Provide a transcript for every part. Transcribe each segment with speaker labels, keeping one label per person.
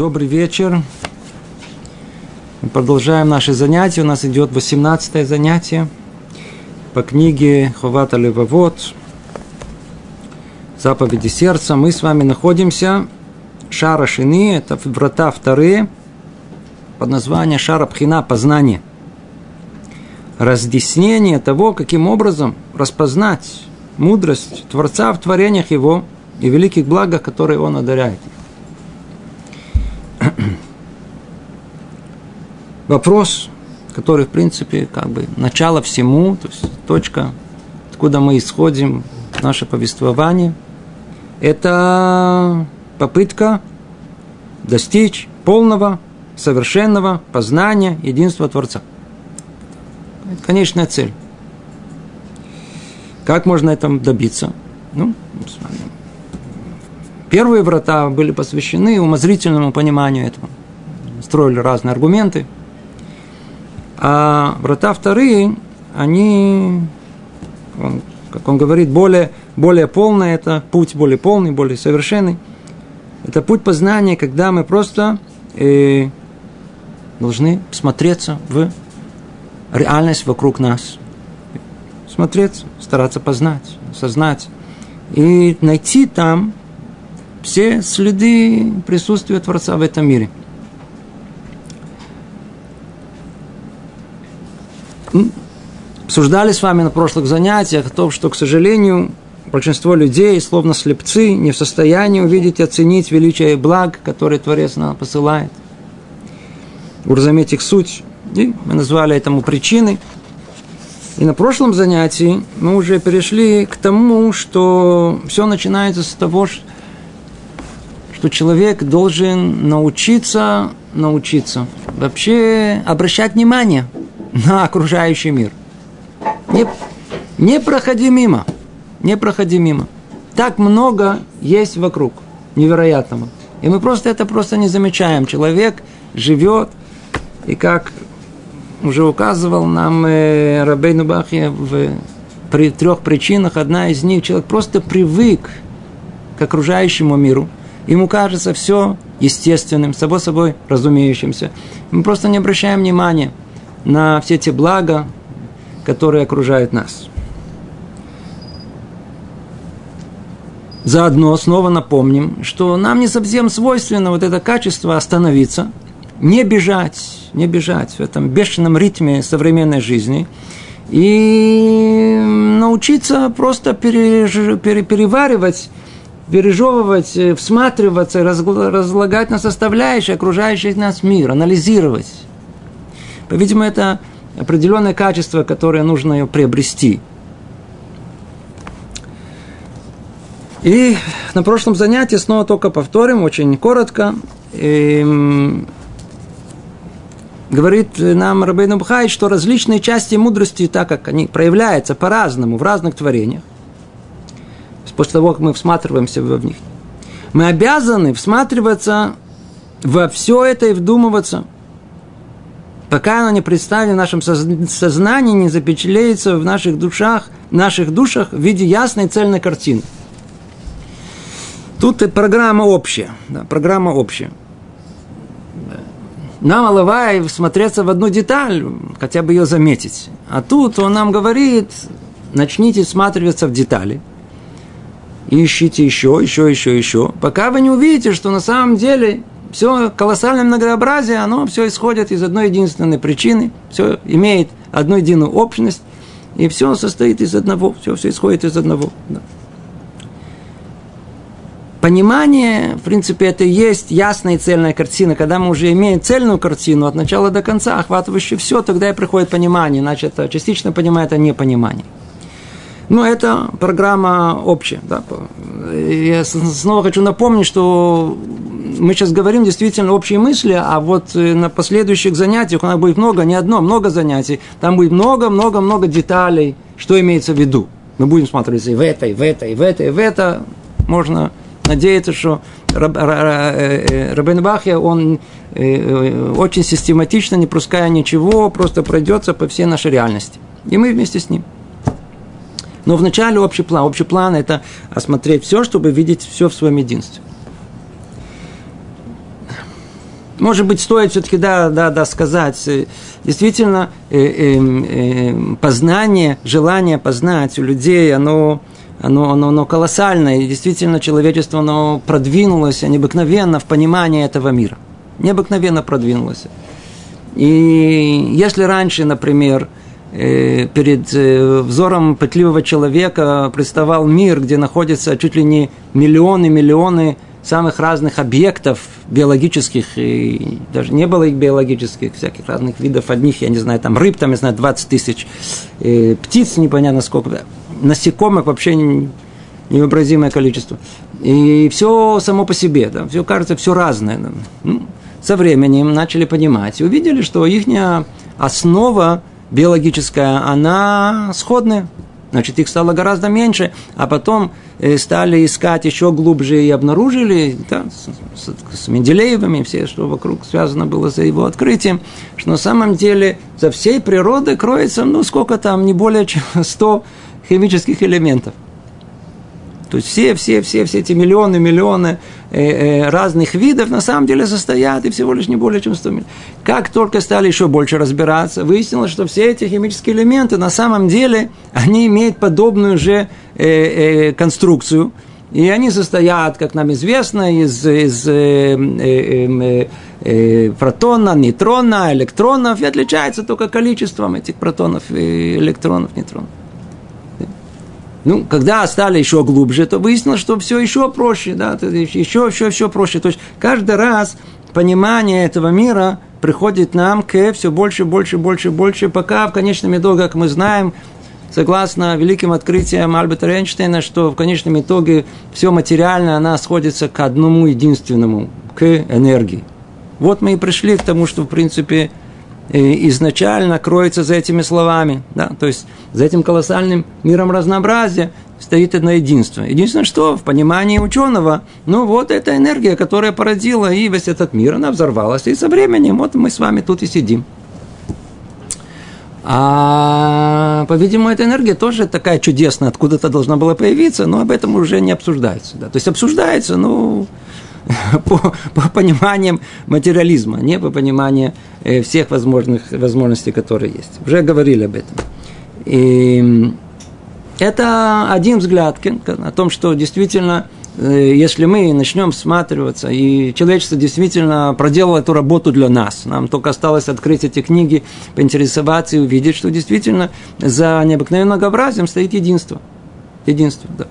Speaker 1: Добрый вечер. Мы продолжаем наши занятия. У нас идет 18 занятие по книге Ховата Левовод Заповеди сердца. Мы с вами находимся Шара Шины, это врата вторые, под названием Шара Пхина познание. Разъяснение того, каким образом распознать мудрость Творца в творениях Его и великих благах, которые Он одаряет. Вопрос, который, в принципе, как бы начало всему, то есть точка, откуда мы исходим, наше повествование, это попытка достичь полного, совершенного познания единства Творца. Это конечная цель. Как можно этом добиться? Ну, первые врата были посвящены умозрительному пониманию этого. Строили разные аргументы. А врата вторые, они, как он говорит, более, более полные, это путь более полный, более совершенный. Это путь познания, когда мы просто э, должны смотреться в реальность вокруг нас – смотреться, стараться познать, осознать и найти там все следы присутствия Творца в этом мире. Обсуждали с вами на прошлых занятиях о том, что, к сожалению, большинство людей, словно слепцы, не в состоянии увидеть и оценить величие и благ, которые Творец нам посылает. Уразуметь их суть. И мы назвали этому причиной – и на прошлом занятии мы уже перешли к тому, что все начинается с того, что человек должен научиться, научиться вообще обращать внимание на окружающий мир. Не, не проходи мимо, не проходи мимо. Так много есть вокруг невероятного. И мы просто это просто не замечаем. Человек живет, и как уже указывал нам э, Рабейну Бахья в при трех причинах. Одна из них, человек просто привык к окружающему миру. Ему кажется все естественным, само собой разумеющимся. Мы просто не обращаем внимания на все те блага, которые окружают нас. Заодно снова напомним, что нам не совсем свойственно вот это качество остановиться – не бежать, не бежать в этом бешеном ритме современной жизни и научиться просто переж... пере... переваривать, пережевывать, всматриваться, разлагать на составляющие окружающий нас мир, анализировать. По-видимому, это определенное качество, которое нужно ее приобрести. И на прошлом занятии снова только повторим, очень коротко. Эм, говорит нам Рабейну Бхай, что различные части мудрости, так как они проявляются по-разному в разных творениях, после того, как мы всматриваемся в них, мы обязаны всматриваться во все это и вдумываться, пока оно не представлено в нашем сознании, не запечатлеется в наших душах, в наших душах в виде ясной цельной картины. Тут и программа общая. Да, программа общая нам Алавай смотреться в одну деталь, хотя бы ее заметить. А тут он нам говорит, начните всматриваться в детали. Ищите еще, еще, еще, еще. Пока вы не увидите, что на самом деле все колоссальное многообразие, оно все исходит из одной единственной причины, все имеет одну единую общность, и все состоит из одного, все, все исходит из одного. Да. Понимание, в принципе, это и есть ясная и цельная картина. Когда мы уже имеем цельную картину от начала до конца, охватывающую все, тогда и приходит понимание. Значит, частично понимает, а не понимание. Но это программа общая. Да? Я снова хочу напомнить, что мы сейчас говорим действительно общие мысли, а вот э, на последующих занятиях у нас будет много, не одно, много занятий. Там будет много-много-много деталей, что имеется в виду. Мы будем смотреть и в это, и в это, и в это, и в это. Можно надеется, что Раб, э, э, Рабен Бахья, он очень систематично, не пуская ничего, просто пройдется по всей нашей реальности. И мы вместе с ним. Но вначале общий план. Общий план – это осмотреть все, чтобы видеть все в своем единстве. может быть, стоит все-таки, да, да, да, сказать, э, действительно, э, э, э, познание, желание познать у людей, оно, оно, оно, оно колоссальное, и действительно человечество, оно продвинулось необыкновенно в понимании этого мира. Необыкновенно продвинулось. И если раньше, например, перед э, взором пытливого человека представал мир, где находятся чуть ли не миллионы-миллионы самых разных объектов биологических, и даже не было их биологических, всяких разных видов одних, я не знаю, там рыб, там, я знаю, 20 тысяч, и птиц непонятно сколько, насекомых вообще невообразимое количество. И все само по себе, да, все кажется, все разное. Да. Ну, со временем начали понимать и увидели, что их основа биологическая, она сходная. Значит, их стало гораздо меньше, а потом э, стали искать еще глубже и обнаружили да, с, с, Менделеевыми, все, что вокруг связано было за его открытием, что на самом деле за всей природой кроется, ну, сколько там, не более чем 100 химических элементов. То есть все, все, все, все эти миллионы, миллионы разных видов на самом деле состоят и всего лишь не более чем 100 миллионов. Как только стали еще больше разбираться, выяснилось, что все эти химические элементы на самом деле, они имеют подобную же э, э, конструкцию. И они состоят, как нам известно, из, из э, э, э, э, протона, нейтрона, электронов, и отличаются только количеством этих протонов и электронов, нейтронов. Ну, когда стали еще глубже, то выяснилось, что все еще проще, да, еще, еще, еще проще. То есть каждый раз понимание этого мира приходит нам к все больше, больше, больше, больше, пока в конечном итоге, как мы знаем, согласно великим открытиям Альберта Эйнштейна, что в конечном итоге все материальное, она сходится к одному единственному, к энергии. Вот мы и пришли к тому, что, в принципе, изначально кроется за этими словами. Да? То есть за этим колоссальным миром разнообразия стоит одно единство. Единственное, что в понимании ученого, ну вот эта энергия, которая породила и весь этот мир, она взорвалась. И со временем вот мы с вами тут и сидим. А, по-видимому, эта энергия тоже такая чудесная, откуда-то должна была появиться, но об этом уже не обсуждается. Да? То есть обсуждается, ну, по, по пониманиям материализма, не по пониманию э, всех возможных возможностей, которые есть. Уже говорили об этом. И это один взгляд о том, что действительно, э, если мы начнем всматриваться, и человечество действительно проделало эту работу для нас, нам только осталось открыть эти книги, поинтересоваться и увидеть, что действительно за необыкновенным многообразием стоит единство. Единство, да.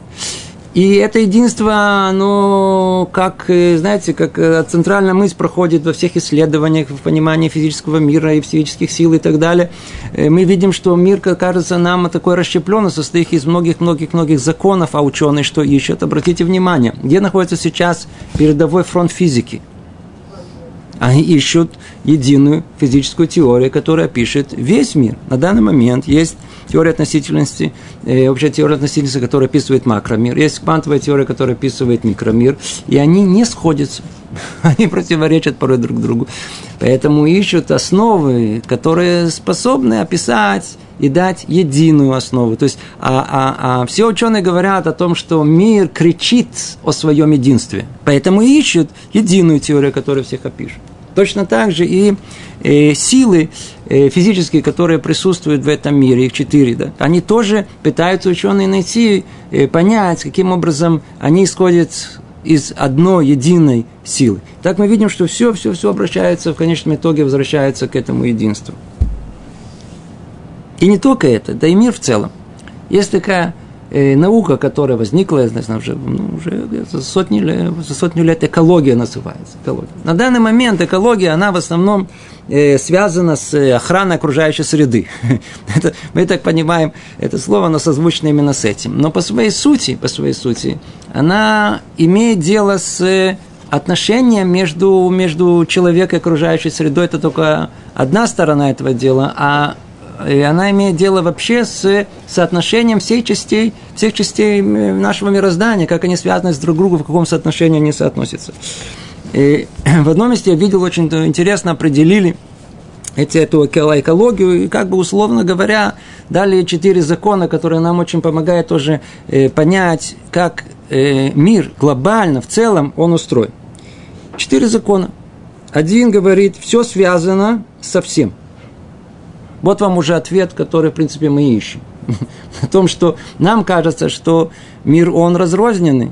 Speaker 1: И это единство, оно, как, э, знаете, как э, центральная мысль проходит во всех исследованиях, в понимании физического мира и физических сил и так далее. Э, мы видим, что мир, кажется нам, такой расщепленный, состоит из многих-многих-многих законов, а ученые что ищут? Обратите внимание, где находится сейчас передовой фронт физики? Они ищут единую физическую теорию, которая пишет весь мир. На данный момент есть теория относительности, э, общая теория относительности, которая описывает макромир, есть квантовая теория, которая описывает микромир, и они не сходятся. Они противоречат порой друг другу. Поэтому ищут основы, которые способны описать и дать единую основу. То есть а, а, а все ученые говорят о том, что мир кричит о своем единстве. Поэтому ищут единую теорию, которая всех опишет. Точно так же и э, силы э, физические, которые присутствуют в этом мире, их четыре, да, они тоже пытаются ученые найти, э, понять, каким образом они исходят из одной единой силы. Так мы видим, что все, все, все обращается, в конечном итоге возвращается к этому единству. И не только это, да и мир в целом. Есть такая э, наука, которая возникла, знаю, уже, ну, уже за, сотни, за сотню лет экология называется. Экология. На данный момент экология, она в основном э, связана с охраной окружающей среды. это, мы так понимаем, это слово, оно созвучно именно с этим. Но по своей сути, по своей сути, она имеет дело с отношением между, между человеком и окружающей средой. Это только одна сторона этого дела, а и она имеет дело вообще с соотношением всех частей, всех частей нашего мироздания, как они связаны с друг другом, в каком соотношении они соотносятся. И в одном месте я видел, очень интересно определили эти, эту экологию, и как бы условно говоря, дали четыре закона, которые нам очень помогают тоже э, понять, как э, мир глобально, в целом, он устроен. Четыре закона. Один говорит, все связано со всем. Вот вам уже ответ, который, в принципе, мы ищем. О том, что нам кажется, что мир, он разрозненный.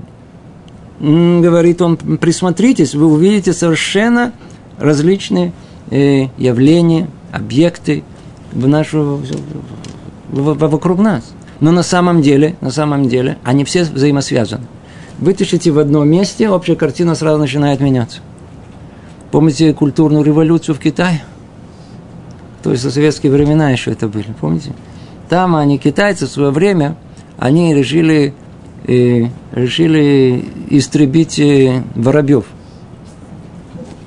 Speaker 1: Говорит он, присмотритесь, вы увидите совершенно различные э, явления, объекты в нашу, вокруг нас. Но на самом деле, на самом деле, они все взаимосвязаны. Вытащите в одном месте, общая картина сразу начинает меняться. Помните культурную революцию в Китае? То есть, советские времена еще это были, помните? Там они, китайцы, в свое время, они решили, э, решили истребить э, воробьев.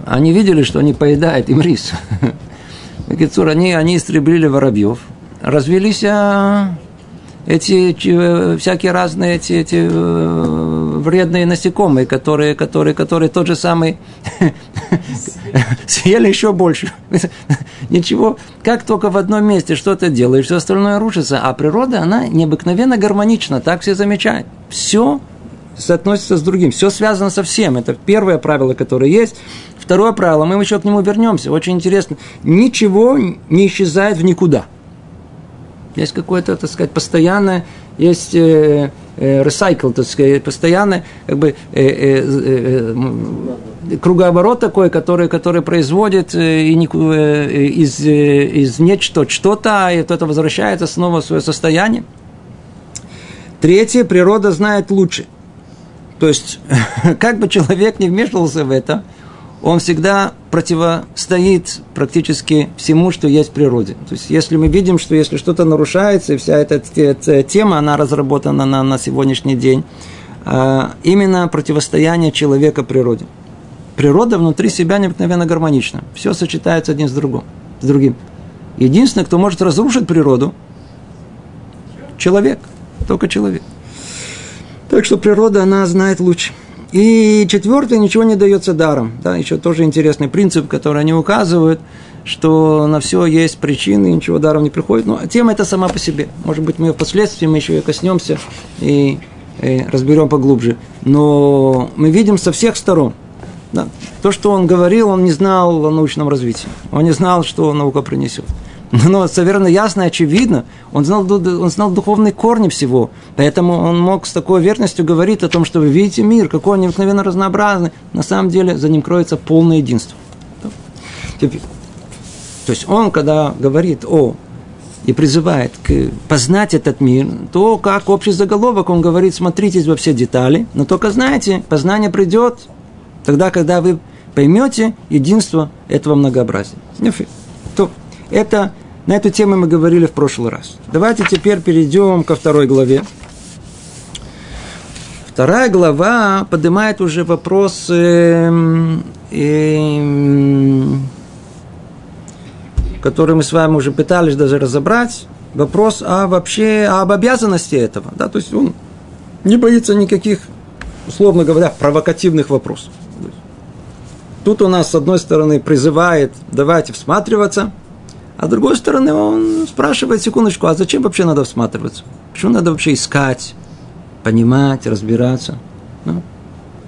Speaker 1: Они видели, что они поедают им рис. Они, они истребили воробьев. Развелись а, эти э, всякие разные эти, эти э, вредные насекомые, которые, которые, которые тот же самый съели еще больше. Ничего, как только в одном месте что-то делаешь, все остальное рушится. А природа, она необыкновенно гармонична, так все замечают. Все соотносится с другим, все связано со всем. Это первое правило, которое есть. Второе правило, мы еще к нему вернемся. Очень интересно. Ничего не исчезает в никуда. Есть какое-то, так сказать, постоянное, есть э, э, recycle, так сказать, постоянное, как бы, э, э, э, кругооборот такой, который, который производит э, и, э, из, э, из нечто что-то, и это возвращается снова в свое состояние. Третье, природа знает лучше. То есть, как бы человек не вмешивался в это, он всегда противостоит практически всему, что есть в природе. То есть, если мы видим, что если что-то нарушается, и вся эта, тема, она разработана на, на сегодняшний день, а, именно противостояние человека природе. Природа внутри себя необыкновенно гармонична. Все сочетается один с другим. С другим. Единственное, кто может разрушить природу, человек. Только человек. Так что природа, она знает лучше. И четвертое, ничего не дается даром. Да, еще тоже интересный принцип, который они указывают, что на все есть причины, ничего даром не приходит. Но тема это сама по себе. Может быть, мы впоследствии мы еще и коснемся и, и разберем поглубже. Но мы видим со всех сторон. Да, то, что он говорил, он не знал о научном развитии. Он не знал, что наука принесет. Но совершенно ясно и очевидно, он знал, он знал духовные корни всего. Поэтому он мог с такой верностью говорить о том, что вы видите мир, какой он необыкновенно разнообразный. На самом деле за ним кроется полное единство. То есть он, когда говорит о и призывает к познать этот мир, то как общий заголовок он говорит, смотритесь во все детали, но только знаете, познание придет тогда, когда вы поймете единство этого многообразия. То это на эту тему мы говорили в прошлый раз. Давайте теперь перейдем ко второй главе. Вторая глава поднимает уже вопрос, э, э, который мы с вами уже пытались даже разобрать. Вопрос о вообще об обязанности этого. Да? То есть он не боится никаких, условно говоря, провокативных вопросов. Тут у нас, с одной стороны, призывает давайте всматриваться – а с другой стороны, он спрашивает, секундочку, а зачем вообще надо всматриваться? Почему надо вообще искать, понимать, разбираться? Ну,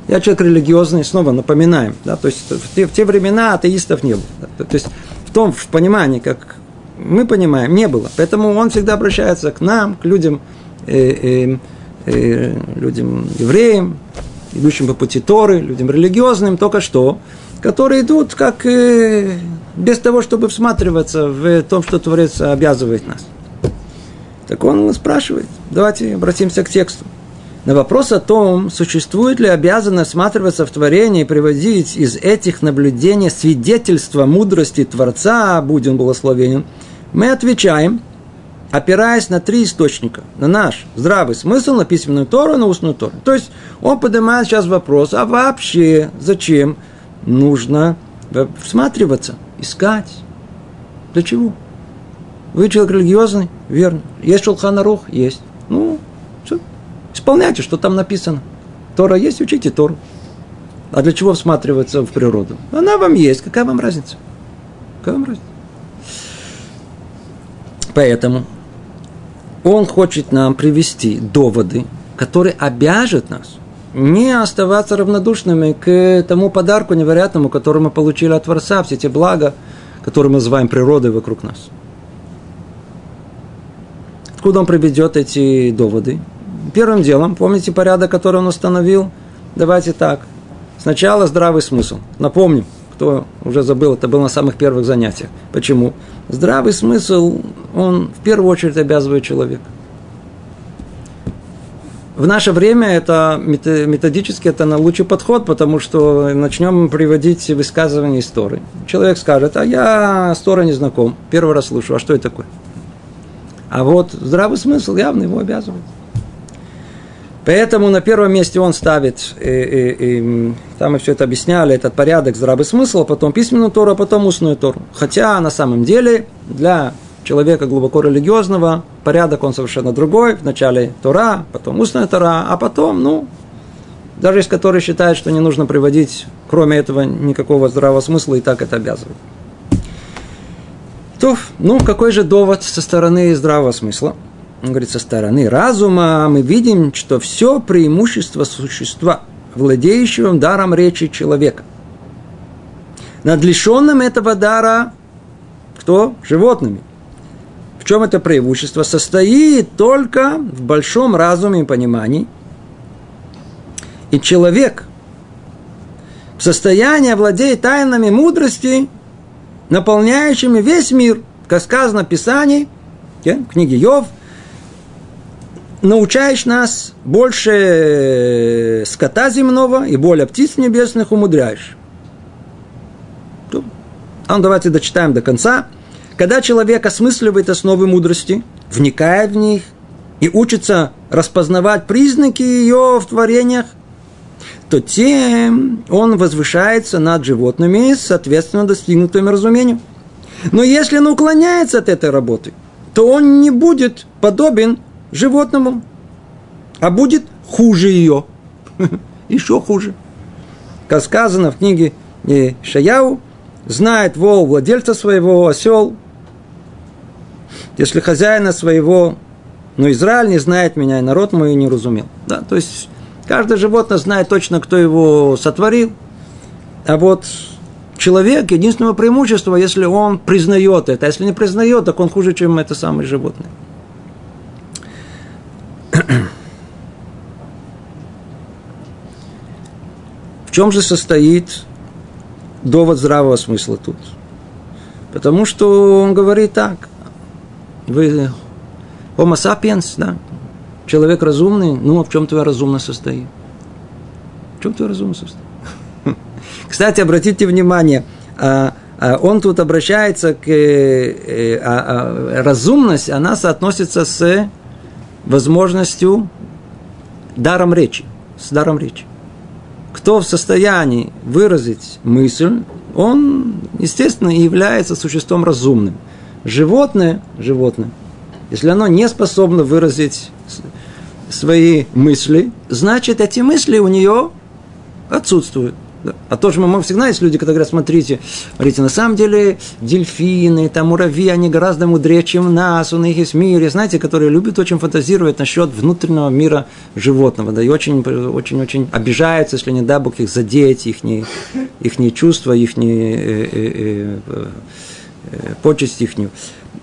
Speaker 1: я человек религиозный, снова напоминаем. Да, то есть в те, в те времена атеистов не было. Да, то есть в том в понимании, как мы понимаем, не было. Поэтому он всегда обращается к нам, к людям, э, э, э, людям евреям, идущим по пути Торы, людям религиозным, только что, которые идут как э, без того, чтобы всматриваться в том, что Творец обязывает нас. Так он спрашивает. Давайте обратимся к тексту. На вопрос о том, существует ли обязанность всматриваться в творение и приводить из этих наблюдений свидетельство мудрости Творца, будь он благословенен, мы отвечаем, опираясь на три источника. На наш здравый смысл, на письменную Тору, на устную Тору. То есть он поднимает сейчас вопрос, а вообще зачем нужно всматриваться? Искать. Для чего? Вы человек религиозный? Верно. Есть Шулханарух? Есть. Ну, все. Исполняйте, что там написано. Тора есть, учите Тору. А для чего всматриваться в природу? Она вам есть. Какая вам разница? Какая вам разница? Поэтому он хочет нам привести доводы, которые обяжут нас не оставаться равнодушными к тому подарку невероятному, который мы получили от Творца, все те блага, которые мы называем природой вокруг нас. Откуда он приведет эти доводы? Первым делом, помните порядок, который он установил? Давайте так. Сначала здравый смысл. Напомним, кто уже забыл, это было на самых первых занятиях. Почему? Здравый смысл, он в первую очередь обязывает человека. В наше время это методически это на лучший подход, потому что начнем приводить высказывания истории. Человек скажет, а я с не знаком, первый раз слышу, а что это такое? А вот здравый смысл явно его обязывает. Поэтому на первом месте он ставит, и, и, и, там мы все это объясняли, этот порядок, здравый смысл, потом письменную Тору, а потом устную Тору. Хотя на самом деле для человека глубоко религиозного порядок он совершенно другой. Вначале Тора, потом устная Тора, а потом, ну, даже из который считает, что не нужно приводить, кроме этого, никакого здравого смысла, и так это обязывает. То, ну, какой же довод со стороны здравого смысла? Он говорит, со стороны разума мы видим, что все преимущество существа, владеющего даром речи человека. Над лишенным этого дара кто? Животными. В чем это преимущество? Состоит только в большом разуме и понимании. И человек в состоянии владеет тайнами мудрости, наполняющими весь мир, как сказано в Писании, в книге Йов – научаешь нас больше скота земного и более птиц небесных умудряешь. А ну, давайте дочитаем до конца. Когда человек осмысливает основы мудрости, вникает в них и учится распознавать признаки ее в творениях, то тем он возвышается над животными, соответственно, достигнутым разумением. Но если он уклоняется от этой работы, то он не будет подобен животному, а будет хуже ее. Еще хуже. Как сказано в книге Шаяу, знает вол владельца своего, осел. Если хозяина своего, но Израиль не знает меня, и народ мой не разумел. Да, то есть каждое животное знает точно, кто его сотворил. А вот человек, единственное преимущество, если он признает это. А если не признает, так он хуже, чем это самое животное. В чем же состоит довод здравого смысла тут? Потому что он говорит так. Вы homo sapiens, да? Человек разумный, ну, а в чем твоя разумность состоит? В чем твоя разумность состоит? Кстати, обратите внимание, а, а, он тут обращается к э, а, разумность, она соотносится с возможностью даром речи, с даром речи кто в состоянии выразить мысль, он, естественно, является существом разумным. Животное, животное, если оно не способно выразить свои мысли, значит, эти мысли у нее отсутствуют. А то же мы всегда есть люди, которые говорят, смотрите, смотрите, на самом деле дельфины, там муравьи, они гораздо мудрее, чем нас, у них есть мир, знаете, которые любят очень фантазировать насчет внутреннего мира животного, да, и очень, очень, очень обижаются, если не дай Бог их задеть, их, их чувства, их э, э, э, э, почесть их.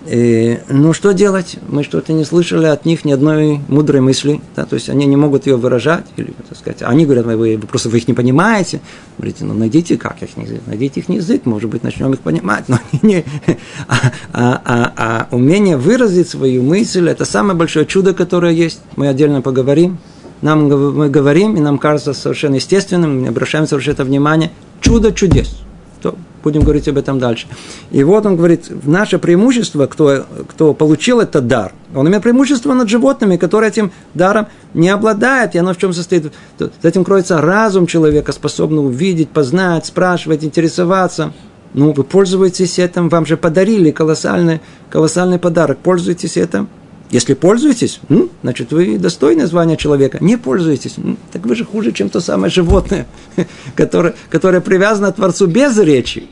Speaker 1: И, ну, что делать? Мы что-то не слышали от них ни одной мудрой мысли. Да? То есть они не могут ее выражать. Или, так сказать, они говорят, вы, вы просто вы их не понимаете. Говорите, ну найдите как их язык, найдите их язык, может быть, начнем их понимать. Но не, а, а, а, а умение выразить свою мысль – это самое большое чудо, которое есть. Мы отдельно поговорим. Нам мы говорим, и нам кажется совершенно естественным, мы обращаем совершенно внимание. Чудо чудес. То будем говорить об этом дальше. И вот он говорит, наше преимущество, кто, кто получил этот дар, он имеет преимущество над животными, которые этим даром не обладают. И оно в чем состоит? За этим кроется разум человека, способный увидеть, познать, спрашивать, интересоваться. Ну, вы пользуетесь этим, вам же подарили колоссальный, колоссальный подарок. Пользуйтесь этим. Если пользуетесь, ну, значит, вы достойны звания человека. Не пользуетесь, ну, так вы же хуже, чем то самое животное, которое, которое привязано к Творцу без речи.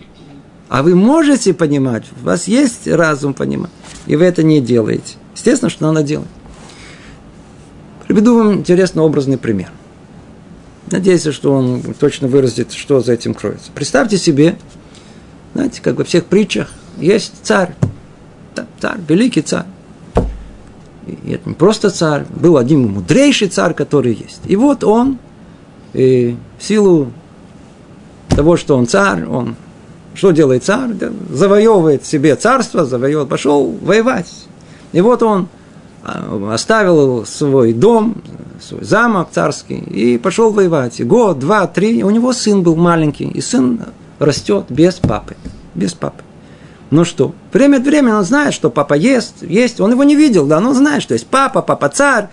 Speaker 1: А вы можете понимать, у вас есть разум понимать, и вы это не делаете. Естественно, что надо делать. Приведу вам интересный образный пример. Надеюсь, что он точно выразит, что за этим кроется. Представьте себе, знаете, как во всех притчах, есть царь, царь, великий царь. И это не просто царь, был один мудрейший царь, который есть. И вот он, и в силу того, что он царь, он что делает царь? Завоевывает себе царство, завоевывает, пошел воевать. И вот он а, оставил свой дом, свой замок царский и пошел воевать. И год, два, три, у него сын был маленький, и сын растет без папы, без папы. Ну что, время от времени он знает, что папа ест, есть, он его не видел, да, но он знает, что есть папа, папа царь.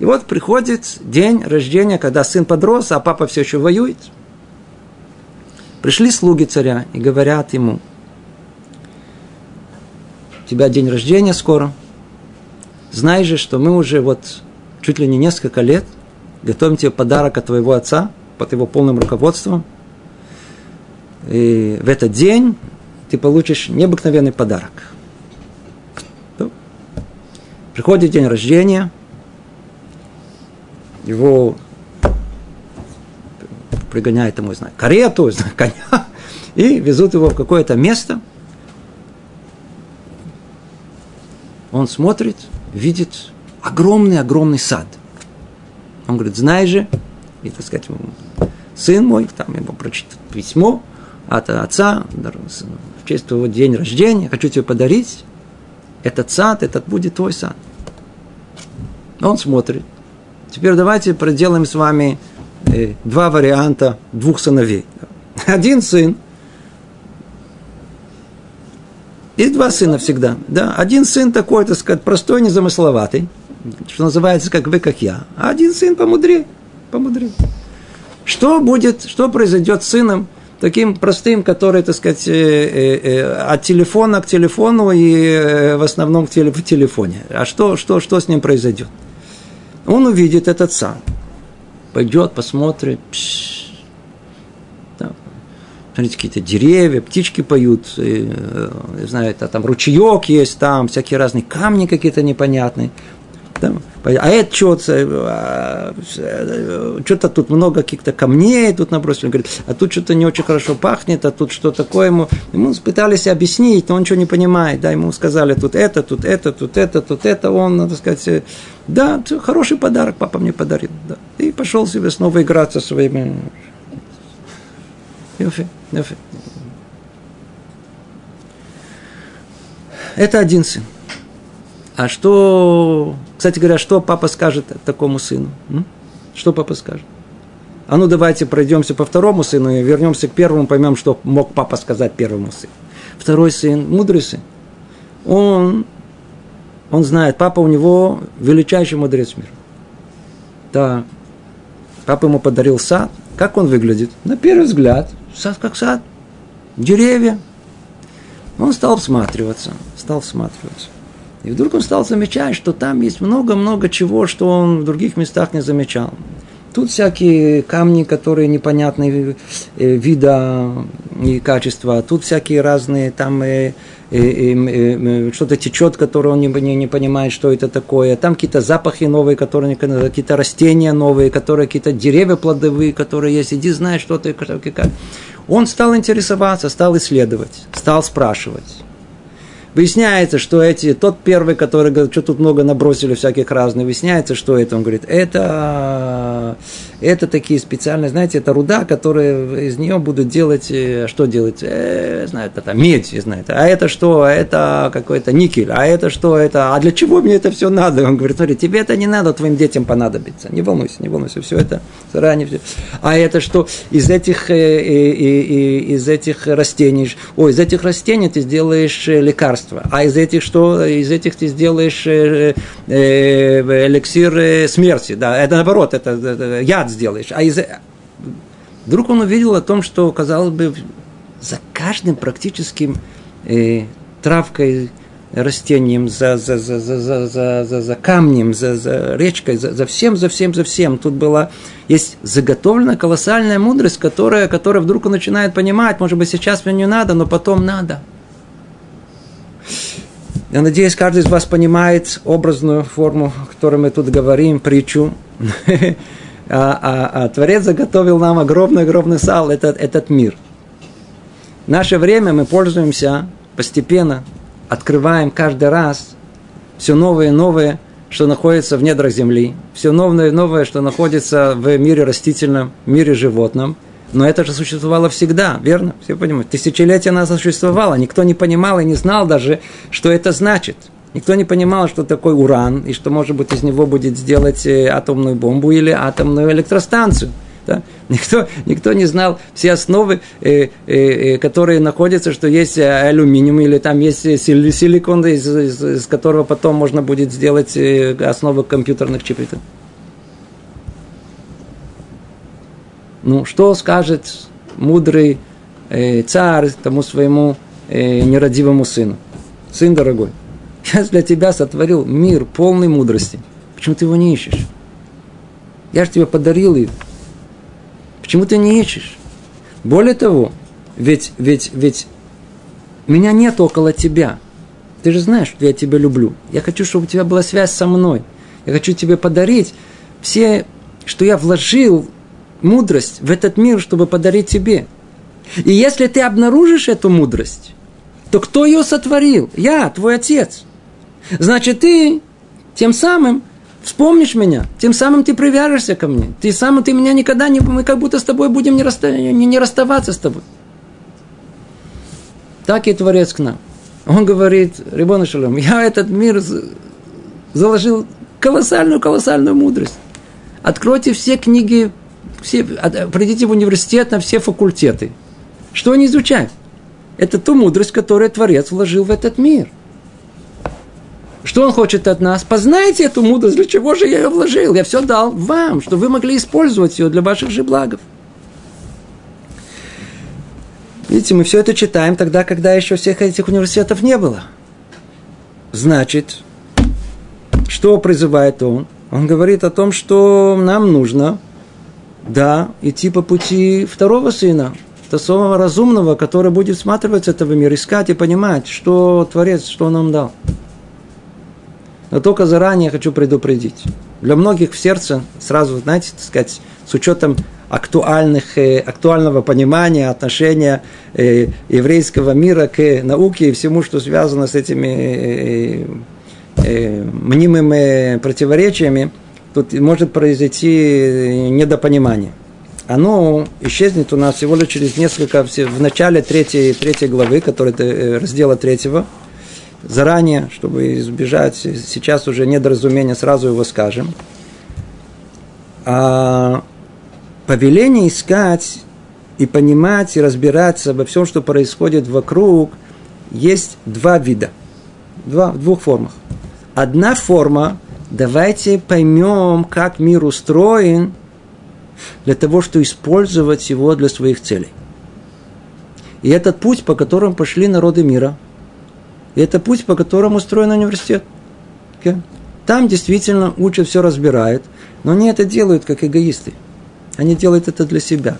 Speaker 1: И вот приходит день рождения, когда сын подрос, а папа все еще воюет. Пришли слуги царя и говорят ему, у тебя день рождения скоро, знай же, что мы уже вот чуть ли не несколько лет готовим тебе подарок от твоего отца под его полным руководством. И в этот день ты получишь необыкновенный подарок. Приходит день рождения, его пригоняет ему, знаю, карету, знаю, коня, и везут его в какое-то место. Он смотрит, видит огромный-огромный сад. Он говорит, знаешь же, и, так сказать, сын мой, там ему прочитает письмо от отца, в честь твоего день рождения, хочу тебе подарить этот сад, этот будет твой сад. Он смотрит. Теперь давайте проделаем с вами э, два варианта двух сыновей. Один сын и два сына всегда. Да? Один сын такой, так сказать, простой, незамысловатый, что называется, как вы, как я. А один сын помудрее, помудрее. Что будет, что произойдет с сыном, таким простым, который, так сказать, э, э, э, от телефона к телефону и в основном в телефоне. А что, что, что с ним произойдет? Он увидит этот сам, пойдет, посмотрит, там, смотрите, какие-то деревья, птички поют, и, не знаю, это там ручеек есть, там всякие разные камни какие-то непонятные. Там, а это что-то, что-то тут много каких-то камней тут набросили. Говорит, а тут что-то не очень хорошо пахнет, а тут что такое ему. Ему пытались объяснить, но он ничего не понимает. Да, ему сказали, тут это, тут это, тут это, тут это. Он, надо сказать, да, хороший подарок папа мне подарил. Да. И пошел себе снова играть со своими... Это один сын. А что, кстати говоря, что папа скажет такому сыну? Что папа скажет? А ну давайте пройдемся по второму сыну и вернемся к первому, поймем, что мог папа сказать первому сыну. Второй сын, мудрый сын, он, он знает, папа у него величайший мудрец мира. Да, папа ему подарил сад. Как он выглядит? На первый взгляд, сад как сад, деревья. Он стал всматриваться, стал всматриваться. И вдруг он стал замечать, что там есть много-много чего, что он в других местах не замечал. Тут всякие камни, которые непонятные э, вида и качества. Тут всякие разные, там э, э, э, э, что-то течет, которое он не, не, не понимает, что это такое. Там какие-то запахи новые, которые какие-то растения новые, которые какие-то деревья плодовые, которые есть. Иди знай, что ты как. Он стал интересоваться, стал исследовать, стал спрашивать. Выясняется, что эти, тот первый, который говорит, что тут много набросили всяких разных, выясняется, что это. Он говорит, это, это такие специальные, знаете, это руда, которая из нее будут делать, э, что делать, э, знаю, это медь, знает. А это что? Это какой-то никель. А это что? Это, а для чего мне это все надо? Он говорит, смотри, тебе это не надо, твоим детям понадобится. Не волнуйся, не волнуйся, все это заранее. Все. А это что? Из этих, э, э, э, из этих растений, ой, из этих растений ты сделаешь лекарство лекарство. А из этих что? Из этих ты сделаешь э, э, эликсир э, смерти. Да, это наоборот, это, это яд сделаешь. А из... Вдруг он увидел о том, что, казалось бы, за каждым практическим э, травкой, растением, за, за, за, за, за, за, за, за камнем, за, за речкой, за, за всем, за всем, за всем. Тут была, есть заготовленная колоссальная мудрость, которая, которая вдруг он начинает понимать, может быть, сейчас мне не надо, но потом надо – я надеюсь, каждый из вас понимает образную форму, о которой мы тут говорим, притчу. а, а, а Творец заготовил нам огромный-огромный сал, этот, этот мир. В наше время мы пользуемся постепенно, открываем каждый раз все новое и новое, что находится в недрах земли, все новое и новое, что находится в мире растительном, мире животном. Но это же существовало всегда, верно? Все понимают. Тысячелетия она существовала. Никто не понимал и не знал даже, что это значит – Никто не понимал, что такое уран, и что, может быть, из него будет сделать э, атомную бомбу или атомную электростанцию. Да? Никто, никто не знал все основы, э, э, э которые находятся, что есть э, алюминиум или там есть силикон, из, из, из которого потом можно будет сделать основы компьютерных чипов. Ну, что скажет мудрый э, царь тому своему э, нерадивому сыну? Сын дорогой, я для тебя сотворил мир полный мудрости. Почему ты его не ищешь? Я же тебе подарил его. Почему ты не ищешь? Более того, ведь, ведь, ведь меня нет около тебя. Ты же знаешь, что я тебя люблю. Я хочу, чтобы у тебя была связь со мной. Я хочу тебе подарить все, что я вложил мудрость в этот мир, чтобы подарить тебе. И если ты обнаружишь эту мудрость, то кто ее сотворил? Я, твой отец. Значит, ты тем самым вспомнишь меня, тем самым ты привяжешься ко мне. Ты сам, ты меня никогда не... Мы как будто с тобой будем не, расста, не, не расставаться с тобой. Так и Творец к нам. Он говорит, Рибон Шалом, я этот мир заложил колоссальную-колоссальную мудрость. Откройте все книги, все, придите в университет на все факультеты. Что они изучают? Это ту мудрость, которую Творец вложил в этот мир – что он хочет от нас? Познайте эту мудрость, для чего же я ее вложил? Я все дал вам, чтобы вы могли использовать ее для ваших же благов. Видите, мы все это читаем тогда, когда еще всех этих университетов не было. Значит, что призывает он? Он говорит о том, что нам нужно, да, идти по пути второго сына, то самого разумного, который будет всматриваться этого мира, искать и понимать, что Творец, что он нам дал. Но только заранее хочу предупредить. Для многих в сердце сразу, знаете, так сказать, с учетом актуальных, э, актуального понимания, отношения э, еврейского мира к науке и всему, что связано с этими э, мнимыми противоречиями, тут может произойти недопонимание. Оно исчезнет у нас всего лишь через несколько, в начале третьей, третьей главы, которая раздела третьего, заранее, чтобы избежать сейчас уже недоразумения, сразу его скажем. А повеление искать и понимать и разбираться обо всем, что происходит вокруг, есть два вида. Два, в двух формах. Одна форма – давайте поймем, как мир устроен, для того, чтобы использовать его для своих целей. И этот путь, по которому пошли народы мира – и это путь, по которому устроен университет. Там действительно учат, все разбирают, но они это делают как эгоисты. Они делают это для себя.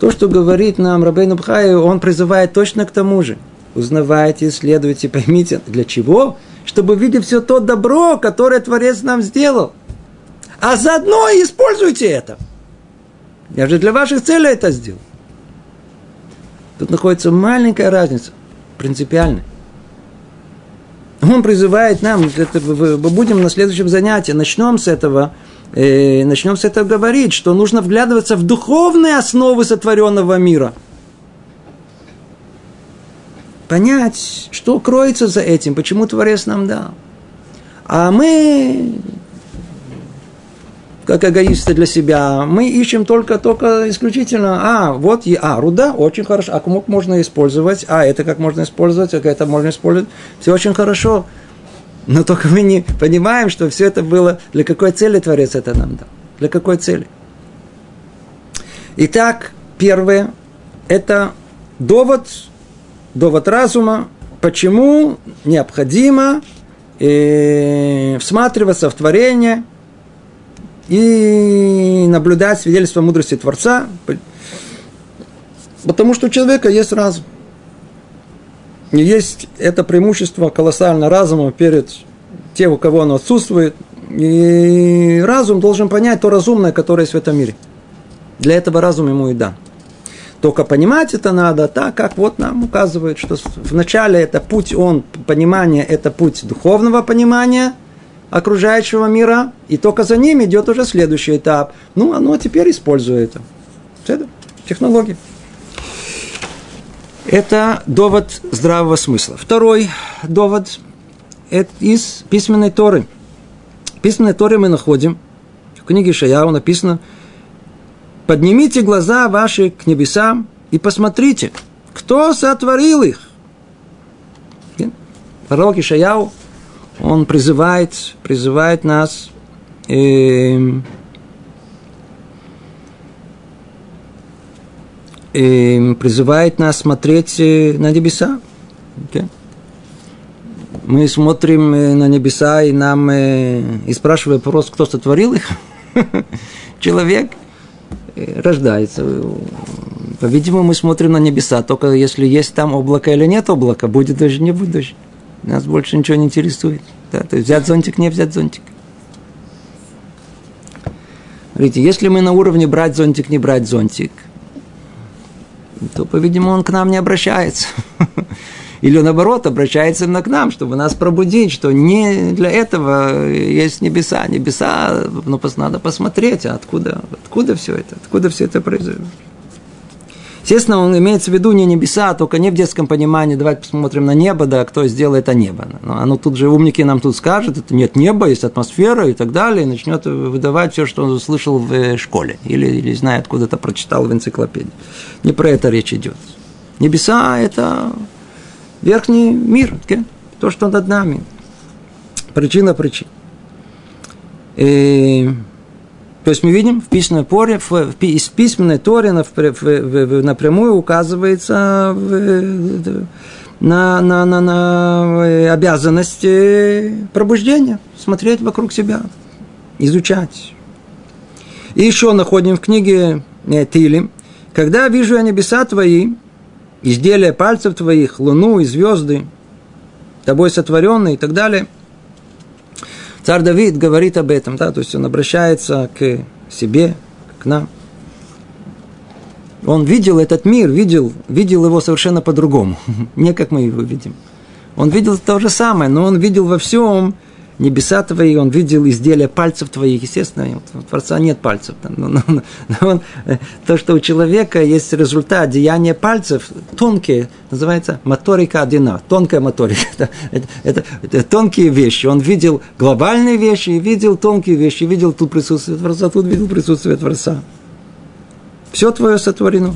Speaker 1: То, что говорит нам Рабейну Бхаю, он призывает точно к тому же. Узнавайте, исследуйте, поймите, для чего? Чтобы видеть все то добро, которое Творец нам сделал. А заодно и используйте это. Я же для ваших целей это сделал. Тут находится маленькая разница – принципиальны. Он призывает нам, это, будем на следующем занятии, начнем с этого, э, начнем с этого говорить, что нужно вглядываться в духовные основы сотворенного мира. Понять, что кроется за этим, почему Творец нам дал. А мы как эгоисты для себя. Мы ищем только, только исключительно, а, вот, а, руда, очень хорошо, а как можно использовать, а, это как можно использовать, а это можно использовать, все очень хорошо. Но только мы не понимаем, что все это было, для какой цели Творец это нам дал. Для какой цели? Итак, первое, это довод, довод разума, почему необходимо э, всматриваться в творение – и наблюдать свидетельство мудрости Творца, потому что у человека есть разум. И есть это преимущество колоссально разума перед тем, у кого оно отсутствует. И разум должен понять то разумное, которое есть в этом мире. Для этого разум ему и дан. Только понимать это надо так, как вот нам указывают, что вначале это путь, он, понимание, это путь духовного понимания окружающего мира, и только за ним идет уже следующий этап. Ну, оно теперь использует это. Это технология. Это довод здравого смысла. Второй довод – это из письменной Торы. В письменной Торе мы находим, в книге Шаяу написано – Поднимите глаза ваши к небесам и посмотрите, кто сотворил их. Пророк Ишаяу, он призывает, призывает нас э, э, призывает нас смотреть э, на небеса. Мы смотрим э, на небеса и нам э, и спрашиваем вопрос, кто сотворил их. Человек – рождается. По-видимому, мы смотрим на небеса, только если есть там облако или нет облака, будет дождь, не будет дождь. Нас больше ничего не интересует. Да, то есть взять зонтик, не взять зонтик. Смотрите, если мы на уровне брать зонтик, не брать зонтик, то, по-видимому, он к нам не обращается. Или наоборот, обращается именно к нам, чтобы нас пробудить, что не для этого есть небеса. Небеса, ну, надо посмотреть, откуда, откуда все это, откуда все это произойдет. Естественно, он имеется в виду не небеса, только не в детском понимании. Давайте посмотрим на небо, да, кто сделал это небо. Но оно тут же умники нам тут скажут, это нет неба, есть атмосфера и так далее, и начнет выдавать все, что он услышал в э, школе или, или знает, откуда-то прочитал в энциклопедии. Не про это речь идет. Небеса – это верхний мир, то, что над нами. Причина причин. И, то есть мы видим в письменной торе, в, в, из письменной торе напрямую указывается в, на, на, на, на обязанность пробуждения, смотреть вокруг себя, изучать. И еще находим в книге Тилим, когда вижу я небеса твои, изделия пальцев твоих, луну и звезды, тобой сотворенные и так далее. Царь Давид говорит об этом, да, то есть он обращается к себе, к нам. Он видел этот мир, видел, видел его совершенно по-другому, не как мы его видим. Он видел то же самое, но он видел во всем небеса твои, он видел изделия пальцев твоих, естественно, у Творца нет пальцев. Но, но, но он, э, то, что у человека есть результат деяния пальцев, тонкие, называется моторика одина, тонкая моторика. Это, это, это, тонкие вещи. Он видел глобальные вещи и видел тонкие вещи, видел тут присутствие Творца, тут видел присутствие Творца. Все твое сотворено.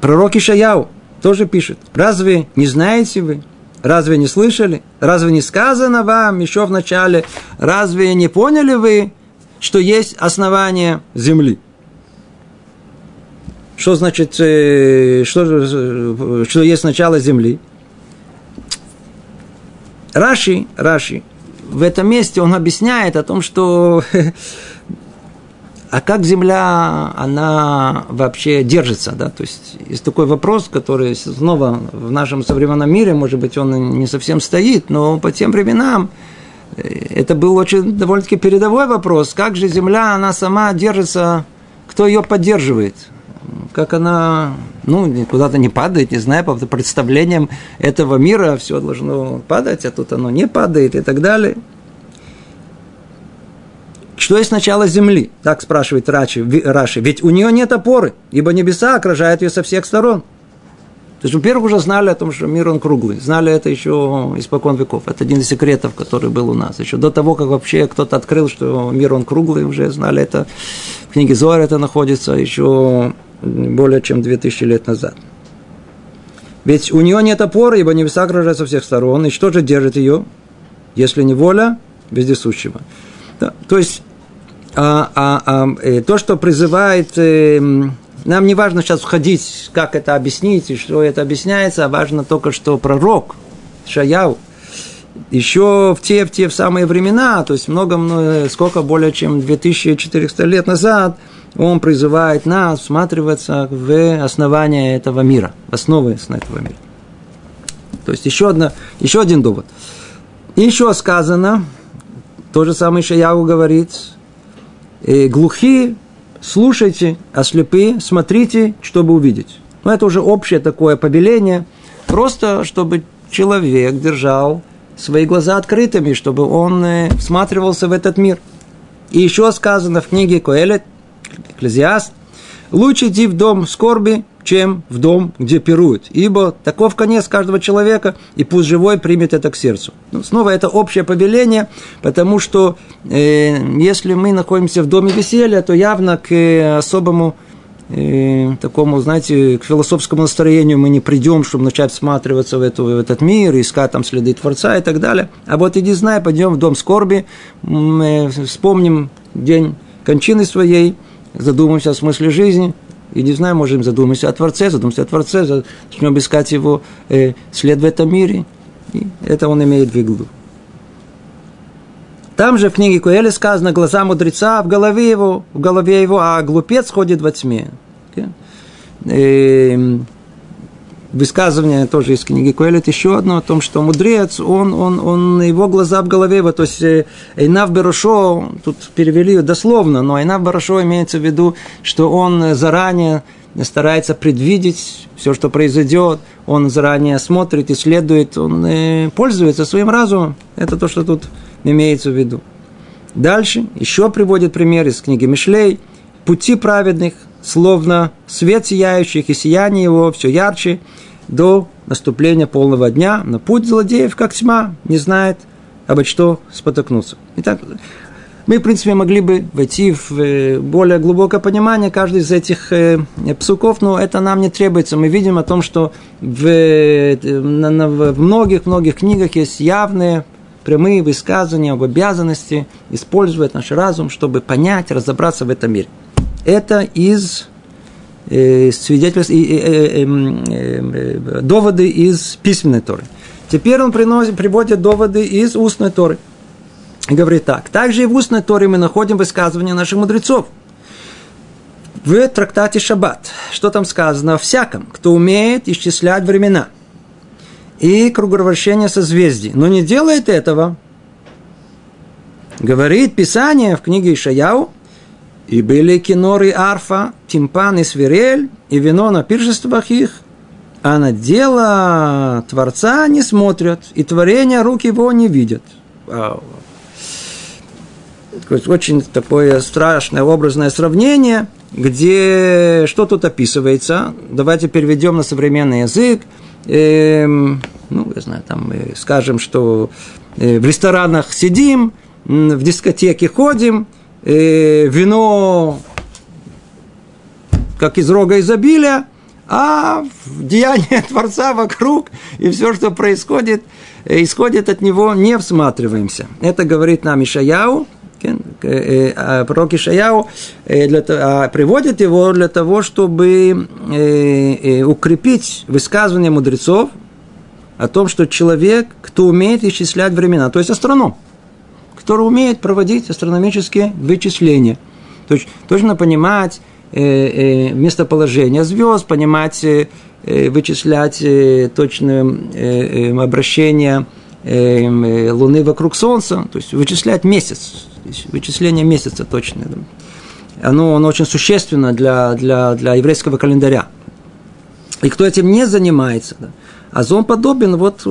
Speaker 1: Пророк Ишаяу, тоже пишет, разве не знаете вы, разве не слышали, разве не сказано вам еще в начале, разве не поняли вы, что есть основание земли? Что значит, э, что, что есть начало земли? Раши, Раши, в этом месте он объясняет о том, что а как Земля, она вообще держится, да, то есть есть такой вопрос, который снова в нашем современном мире, может быть, он не совсем стоит, но по тем временам э, это был очень довольно-таки передовой вопрос, как же Земля, она сама держится, кто ее поддерживает, как она, ну, куда-то не падает, не знаю, по представлениям этого мира все должно падать, а тут оно не падает и так далее – что есть начало земли? Так спрашивает Раши, Раши. Ведь у нее нет опоры, ибо небеса окружают ее со всех сторон. То есть, во-первых, уже знали о том, что мир он круглый. Знали это еще испокон веков. Это один из секретов, который был у нас. Еще до того, как вообще кто-то открыл, что мир он круглый, уже знали это. В книге Зоар это находится еще более чем 2000 лет назад. Ведь у нее нет опоры, ибо небеса окружают со всех сторон. И что же держит ее, если не воля вездесущего? Да, то есть а, а, а, э, то, что призывает, э, нам не важно сейчас входить, как это объяснить и что это объясняется, а важно только, что пророк Шаяу еще в те, в те в самые времена, то есть много, много сколько более чем 2400 лет назад, он призывает нас всматриваться в основание этого мира, в основы этого мира. То есть еще, одна, еще один довод. Еще сказано, то же самое Шаяву говорит, э, глухие слушайте, а слепые смотрите, чтобы увидеть. Но это уже общее такое повеление, просто чтобы человек держал свои глаза открытыми, чтобы он э, всматривался в этот мир. И еще сказано в книге Коэлет, Экклезиаст, лучше идти в дом скорби, чем в дом, где пируют. Ибо таков конец каждого человека, и пусть живой примет это к сердцу. Ну, снова это общее повеление, потому что э, если мы находимся в доме веселья, то явно к э, особому э, такому, знаете, к философскому настроению мы не придем, чтобы начать всматриваться в, эту, в этот мир, искать там следы Творца и так далее. А вот иди знай, пойдем в дом скорби, мы вспомним день кончины своей, задумаемся о смысле жизни, и не знаю, можем задуматься о Творце, задуматься о Творце, начнем искать его э, след в этом мире. И это он имеет в виду. Там же в книге Куэли сказано, глаза мудреца в голове его, в голове его, а глупец ходит во тьме. Okay? Эм, высказывание тоже из книги Коэлет еще одно о том, что мудрец, он, он, он, его глаза в голове, вот, то есть э, Эйнав Берушо, тут перевели дословно, но Эйнав Берушо имеется в виду, что он заранее старается предвидеть все, что произойдет, он заранее смотрит, исследует, он э, пользуется своим разумом. Это то, что тут имеется в виду. Дальше еще приводит пример из книги Мишлей. Пути праведных, словно свет сияющих, и сияние его все ярче до наступления полного дня. На путь злодеев, как тьма, не знает, обо что спотыкнуться. Итак, мы, в принципе, могли бы войти в э, более глубокое понимание каждой из этих э, псуков, но это нам не требуется. Мы видим о том, что в, э, многих-многих книгах есть явные прямые высказывания об обязанности использовать наш разум, чтобы понять, разобраться в этом мире. Это из э, свидетельств, э, э, эм, э, доводы из письменной Торы. Теперь он приносит, приводит доводы из устной Торы. И говорит так. Также и в устной Торе мы находим высказывания наших мудрецов. В трактате Шаббат. Что там сказано? Всяком, кто умеет исчислять времена и круговращение созвездий, но не делает этого, говорит Писание в книге Ишаяу, и были киноры арфа, тимпан и свирель, и вино на пиршествах их, а на дело Творца не смотрят, и творение рук его не видят. Очень такое страшное образное сравнение, где что тут описывается. Давайте переведем на современный язык. Эм, ну, я знаю, там, скажем, что э, в ресторанах сидим, в дискотеке ходим, э, вино как из рога изобилия, а деяние Творца вокруг и все, что происходит, э, исходит от него, не всматриваемся. Это говорит нам Ишаяу, э, э, а пророк Ишаяу а приводит его для того, чтобы укрепить высказывание мудрецов о том, что человек, кто умеет исчислять времена, то есть астроном, который умеет проводить астрономические вычисления. То есть точно понимать э, э, местоположение звезд, понимать, э, э вычислять э, точное э, э, обращение э, э, Луны вокруг Солнца, то есть вычислять месяц, есть вычисление месяца точное. Оно, оно очень существенно для, для, для еврейского календаря. И кто этим не занимается, да, а зон подобен вот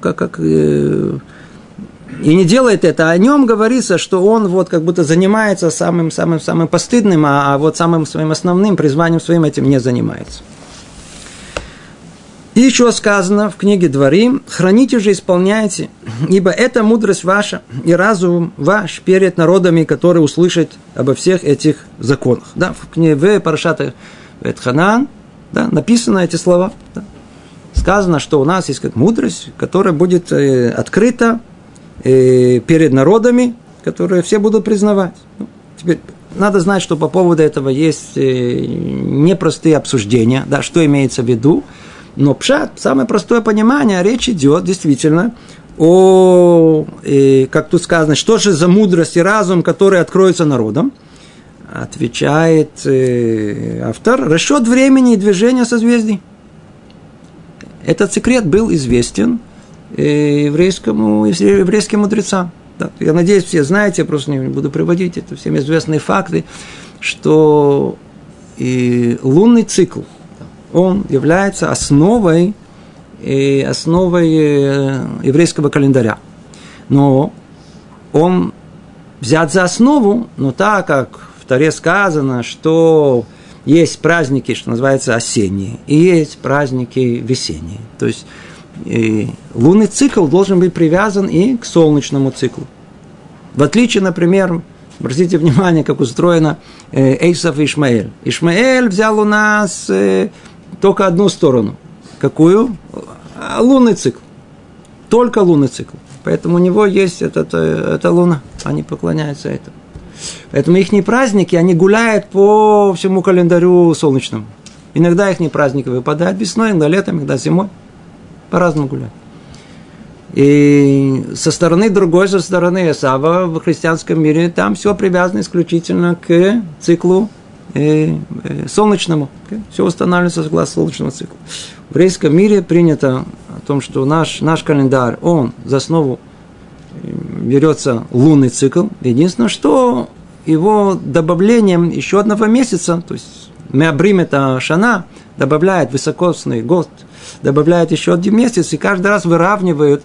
Speaker 1: как, как э, и не делает это, о нем говорится, что он вот как будто занимается самым, самым, самым постыдным, а, а вот самым своим основным призванием своим этим не занимается. И еще сказано в книге Дворим, храните же, исполняйте, ибо это мудрость ваша и разум ваш перед народами, которые услышат обо всех этих законах. Да, в книге в Парашата Ветханан да, написаны эти слова. Да. Сказано, что у нас есть как мудрость, которая будет э, открыта э, перед народами, которые все будут признавать. Ну, теперь надо знать, что по поводу этого есть э, непростые обсуждения, да, что имеется в виду. Но пшат, самое простое понимание, речь идет действительно о, э, как тут сказано, что же за мудрость и разум, который откроется народом. Отвечает э, автор, расчет времени и движения созвездий. этот секрет был известен еврейскому, еврейским мудрецам. Да. Я надеюсь, все знаете, я просто не буду приводить, это всем известные факты, что и лунный цикл, он является основой, и основой э, еврейского календаря. Но он взят за основу, но так как в Таре сказано, что есть праздники, что называется осенние, и есть праздники весенние. То есть и лунный цикл должен быть привязан и к солнечному циклу. В отличие, например, обратите внимание, как устроена э, Эйсов и Ишмаэль. Ишмаэль взял у нас э, только одну сторону. Какую? А, лунный цикл. Только лунный цикл. Поэтому у него есть этот, э, эта луна. Они поклоняются этому. Поэтому их праздники, они гуляют по всему календарю солнечному. Иногда их праздники выпадают весной, иногда летом, иногда зимой. По-разному гуляют. И со стороны другой, со стороны Исава в христианском мире, там все привязано исключительно к циклу э, э, солнечному. Все устанавливается согласно солнечному циклу. В еврейском мире принято о том, что наш, наш календарь, он за основу э, берется лунный цикл. Единственное, что его добавлением еще одного месяца, то есть Меабрим это Шана, добавляет высокосный год, добавляет еще один месяц, и каждый раз выравнивают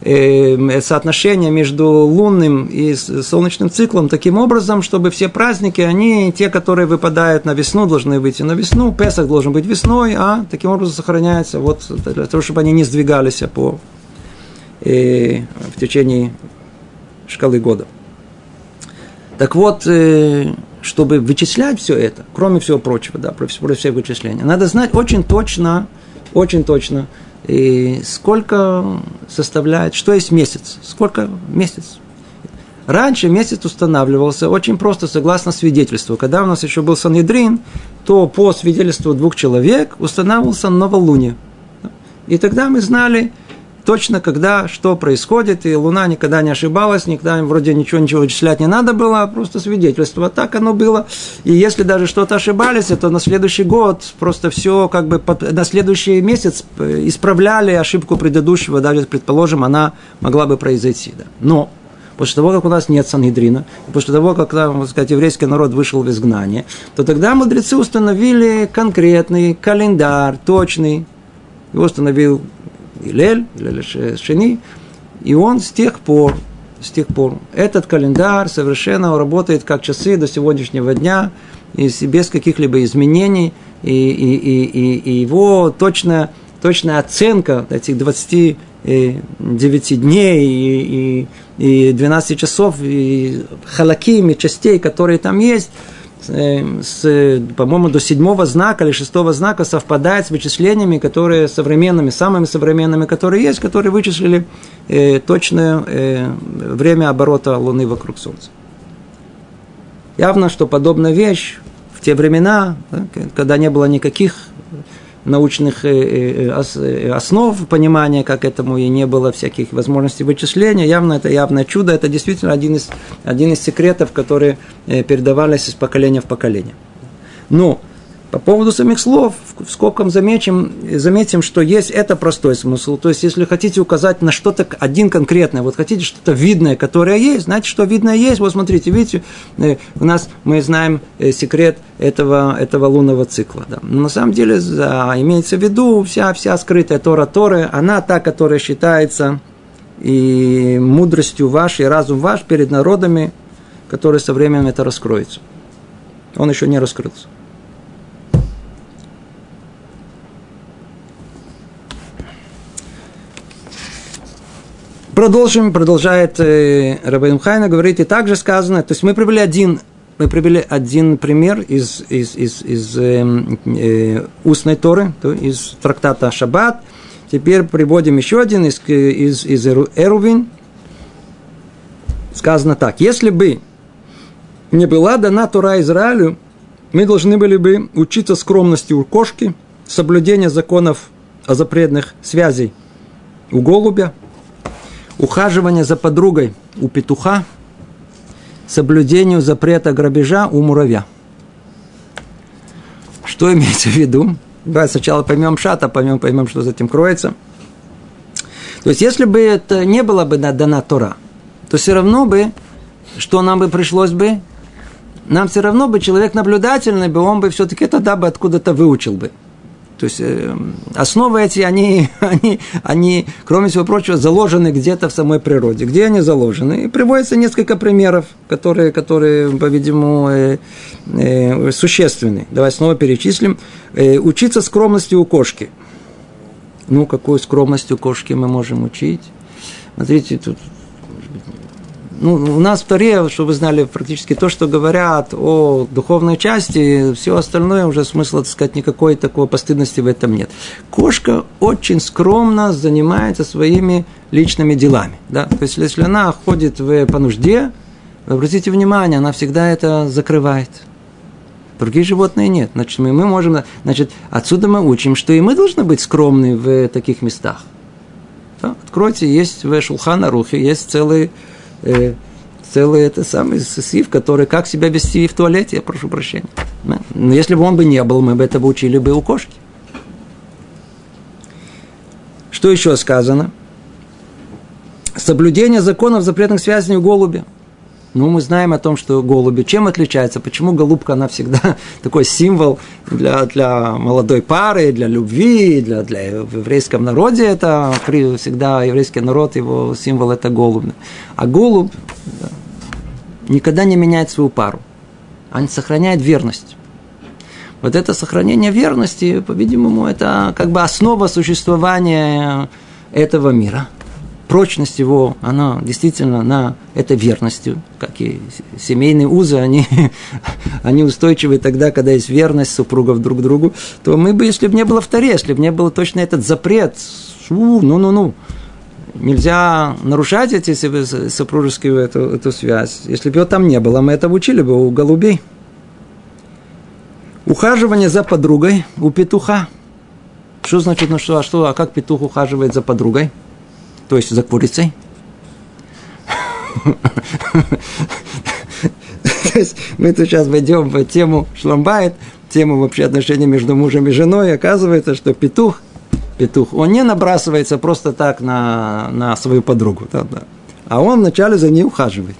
Speaker 1: э, соотношение между лунным и солнечным циклом таким образом, чтобы все праздники, они, те, которые выпадают на весну, должны выйти на весну, Песах должен быть весной, а таким образом сохраняется вот для того, чтобы они не сдвигались по, э, в течение шкалы года. Так вот, э, чтобы вычислять все это, кроме всего прочего, да, про все вычисления, надо знать очень точно, очень точно, и сколько составляет, что есть месяц, сколько месяц. Раньше месяц устанавливался очень просто, согласно свидетельству. Когда у нас еще был Санедрин, то по свидетельству двух человек устанавливался новолуние. И тогда мы знали, точно, когда что происходит, и Луна никогда не ошибалась, никогда вроде ничего, ничего вычислять не надо было, а просто свидетельство. Так оно было. И если даже что-то ошибались, то на следующий год просто все как бы на следующий месяц исправляли ошибку предыдущего, даже, предположим, она могла бы произойти. Да. Но после того, как у нас нет Сангидрина, после того, как так сказать, еврейский народ вышел в изгнание, то тогда мудрецы установили конкретный календарь, точный. Его установил Илель, Илель Шени, и он с тех пор, с тех пор, этот календарь совершенно работает как часы до сегодняшнего дня, и без каких-либо изменений, и, и, и, и, и его точная, точная оценка этих 29 дней и, и, и 12 часов, и халакими частей, которые там есть – Э, с, по-моему, до седьмого знака или шестого знака совпадает с вычислениями, которые современными, самыми современными, которые есть, которые вычислили э, точное э, время оборота Луны вокруг Солнца. Явно, что подобная вещь в те времена, да, когда не было никаких научных э, э, э, основ понимания, как этому и не было всяких возможностей вычисления. Явно это явное чудо, это действительно один из, один из секретов, которые передавались из поколения в поколение. Но по поводу самих слов, в скобкам заметим, заметим, что есть это простой смысл. То есть, если хотите указать на что-то один конкретное, вот хотите что-то видное, которое есть, знаете, что видное есть, вот смотрите, видите, э, у нас мы знаем э, секрет этого, этого лунного цикла. Да. Но на самом деле да, имеется в виду вся, вся скрытая Тора Торы, она та, которая считается и мудростью вашей, и разум ваш перед народами, который со временем это раскроется. Он еще не раскрылся. Продолжим, продолжает э, Рабейн Хайна, говорит, и также сказано, то есть мы привели один, мы привели один пример из, из, из, из э, э, устной Торы, то, из трактата Шаббат, теперь приводим еще один из, из, из Эрувин, сказано так, если бы не была дана Тора Израилю, мы должны были бы учиться скромности у кошки, соблюдения законов о запретных связей у голубя, ухаживание за подругой у петуха, соблюдению запрета грабежа у муравья. Что имеется в виду? Давай сначала поймем шат, а поймем, поймем, что за этим кроется. То есть, если бы это не было бы дана Тора, то все равно бы, что нам бы пришлось бы, нам все равно бы человек наблюдательный бы, он бы все-таки тогда бы откуда-то выучил бы. То есть э, основы эти, они, они, они, кроме всего прочего, заложены где-то в самой природе. Где они заложены? И приводится несколько примеров, которые, которые по-видимому, э, э, существенны. Давай снова перечислим. Э, учиться скромности у кошки. Ну, какой скромности у кошки мы можем учить? Смотрите, тут ну, у нас в Торе, чтобы вы знали, практически то, что говорят о духовной части, все остальное уже смысла, так сказать, никакой такой постыдности в этом нет. Кошка очень скромно занимается своими личными делами. Да? То есть, если она ходит в, по нужде, обратите внимание, она всегда это закрывает. Другие животные нет. Значит, мы, мы можем... Значит, отсюда мы учим, что и мы должны быть скромны в таких местах. Да? Откройте, есть в Шулхана Рухе, есть целый э, целый это самый сив, который как себя вести в туалете, я прошу прощения. Но если бы он бы не был, мы бы это бы учили бы у кошки. Что еще сказано? Соблюдение законов запретных связей у голубя – ну, мы знаем о том, что голуби чем отличаются, почему голубка, она всегда такой символ для, для молодой пары, для любви, для, для в еврейском народе это всегда еврейский народ, его символ это голубь. А голубь никогда не меняет свою пару. Он сохраняет верность. Вот это сохранение верности, по-видимому, это как бы основа существования этого мира – прочность его, она действительно на этой верностью, как и семейные узы, они, они устойчивы тогда, когда есть верность супругов друг другу, то мы бы, если бы не было в если бы не было точно этот запрет, ну-ну-ну, нельзя нарушать эти супружеские эту, эту связь. Если бы его там не было, мы это учили бы у голубей. Ухаживание за подругой у петуха. Что значит, ну что, а что, а как петух ухаживает за подругой? То есть за курицей. То есть мы тут сейчас войдем в тему шламбайт, тему вообще отношений между мужем и женой. Оказывается, что петух, петух, он не набрасывается просто так на, на свою подругу, да, да. а он вначале за ней ухаживает.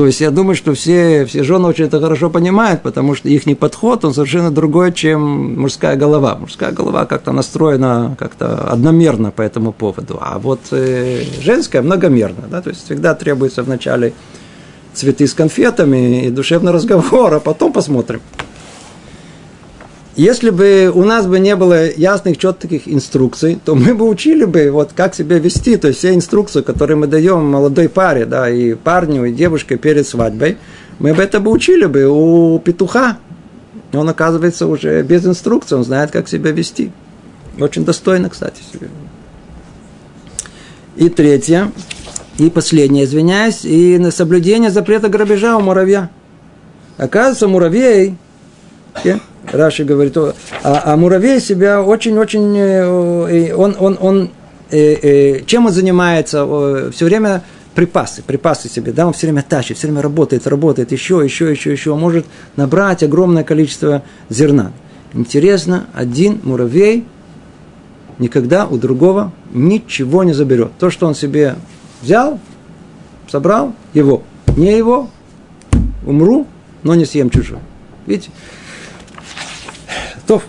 Speaker 1: То есть я думаю, что все, все жены очень это хорошо понимают, потому что их подход, он совершенно другой, чем мужская голова. Мужская голова как-то настроена как-то одномерно по этому поводу, а вот э, женская многомерно. Да? То есть всегда требуется вначале цветы с конфетами и душевный разговор, а потом посмотрим. Если бы у нас бы не было ясных, четких инструкций, то мы бы учили бы, вот как себя вести, то есть все инструкции, которые мы даем молодой паре, да, и парню, и девушке перед свадьбой, мы бы это бы учили бы у петуха. Он, оказывается, уже без инструкции, он знает, как себя вести. Очень достойно, кстати. И третье, и последнее, извиняюсь, и на соблюдение запрета грабежа у муравья. Оказывается, муравей, yeah, Раши говорит, а, а муравей себя очень-очень, э, он, он, он, э, э, чем он занимается? Все время припасы, припасы себе, да, он все время тащит, все время работает, работает, еще, еще, еще, еще, может набрать огромное количество зерна. Интересно, один муравей никогда у другого ничего не заберет. То, что он себе взял, собрал, его. Не его, умру, но не съем чужое. Видите? То,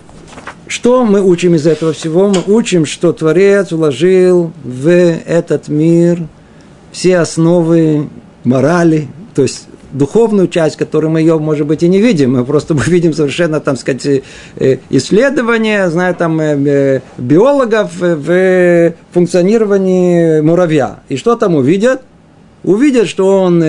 Speaker 1: что мы учим из этого всего? Мы учим, что Творец вложил в этот мир все основы морали, то есть духовную часть, которую мы ее, может быть, и не видим, мы просто мы видим совершенно, там сказать, э, исследования, знаю, там, э, э, биологов в функционировании муравья. И что там увидят? Увидят, что он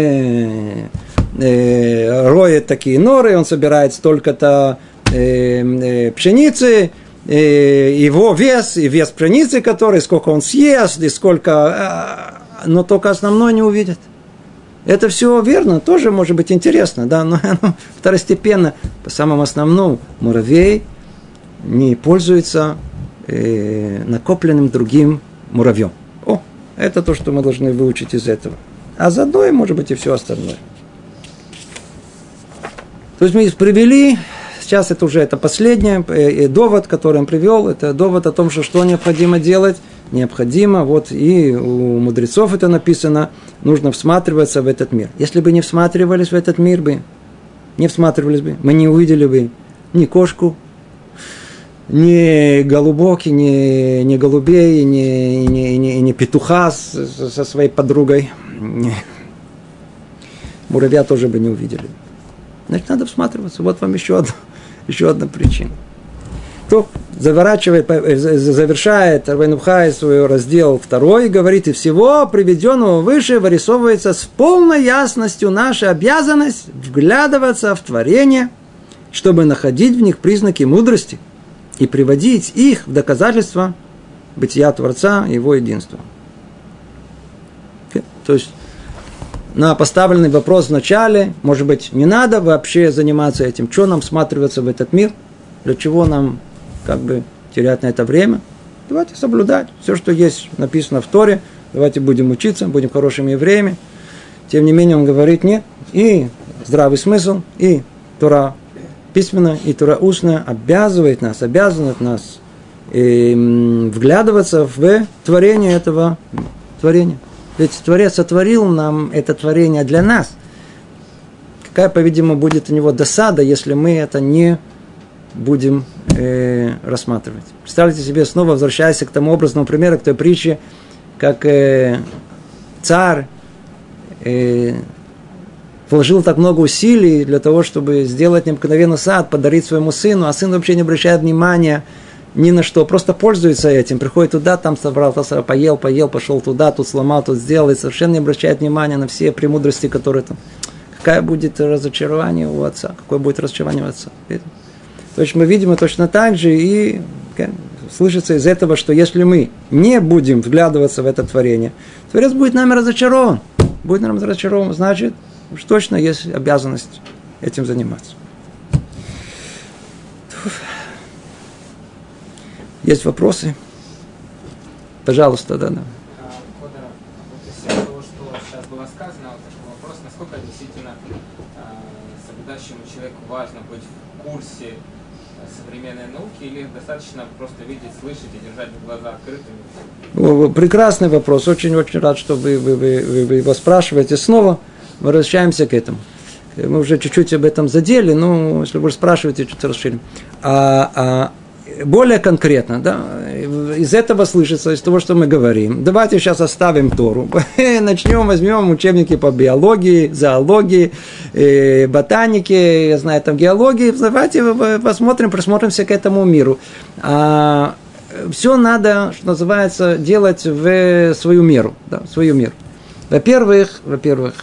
Speaker 1: роет такие норы, он собирает столько-то Э, э, пшеницы, э, его вес, и вес пшеницы, который, сколько он съест, и сколько... Но только основное не увидит. Это все верно, тоже может быть интересно, да, но оно второстепенно. По самому основному муравей не пользуется э, накопленным другим муравьем. О, это то, что мы должны выучить из этого. А заодно, может быть, и все остальное. То есть мы привели сейчас это уже это последний э, довод, который он привел, это довод о том, что что необходимо делать, необходимо, вот и у мудрецов это написано, нужно всматриваться в этот мир. Если бы не всматривались в этот мир бы, не всматривались бы, мы не увидели бы ни кошку, ни голубоки, ни, ни голубей, ни, ни, ни, ни петуха со своей подругой. Муравья тоже бы не увидели. Значит, надо всматриваться. Вот вам еще одна, еще одна причина. Кто заворачивает, э, завершает Рабейнухай свой раздел второй, говорит, и всего приведенного выше вырисовывается с полной ясностью наша обязанность вглядываться в творение, чтобы находить в них признаки мудрости и приводить их в доказательство бытия Творца его единства. То есть на поставленный вопрос в начале, может быть, не надо вообще заниматься этим, что нам всматриваться в этот мир, для чего нам как бы терять на это время. Давайте соблюдать все, что есть написано в Торе, давайте будем учиться, будем хорошими евреями. Тем не менее, он говорит нет, и здравый смысл, и Тора письменная, и Тора устная обязывает нас, обязывает нас и, вглядываться в творение этого творения. Ведь Творец сотворил нам это творение для нас. Какая, по-видимому, будет у него досада, если мы это не будем э, рассматривать. Представьте себе, снова возвращаясь к тому образному примеру, к той притче, как э, царь э, вложил так много усилий для того, чтобы сделать необыкновенный сад, подарить своему сыну, а сын вообще не обращает внимания ни на что, просто пользуется этим, приходит туда, там собрал, поел, поел, пошел туда, тут сломал, тут сделал, и совершенно не обращает внимания на все премудрости, которые там. Какая будет разочарование у отца, какое будет разочарование у отца. То есть мы видим точно так же, и слышится из этого, что если мы не будем вглядываться в это творение, Творец будет нами разочарован. Будет нам разочарован, значит, уж точно есть обязанность этим заниматься. Есть вопросы? Пожалуйста, да, да. Прекрасный вопрос. Очень-очень рад, что вы, вы, вы, вы его спрашиваете. Снова возвращаемся к этому. Мы уже чуть-чуть об этом задели, но если вы спрашиваете, чуть расширим. А, а, более конкретно, да, из этого слышится, из того, что мы говорим. Давайте сейчас оставим Тору. Начнем, возьмем учебники по биологии, зоологии, э, ботанике, я знаю, там геологии. Давайте посмотрим, присмотримся к этому миру. А, все надо, что называется, делать в свою меру. Да, в свою меру. Во-первых, во-первых,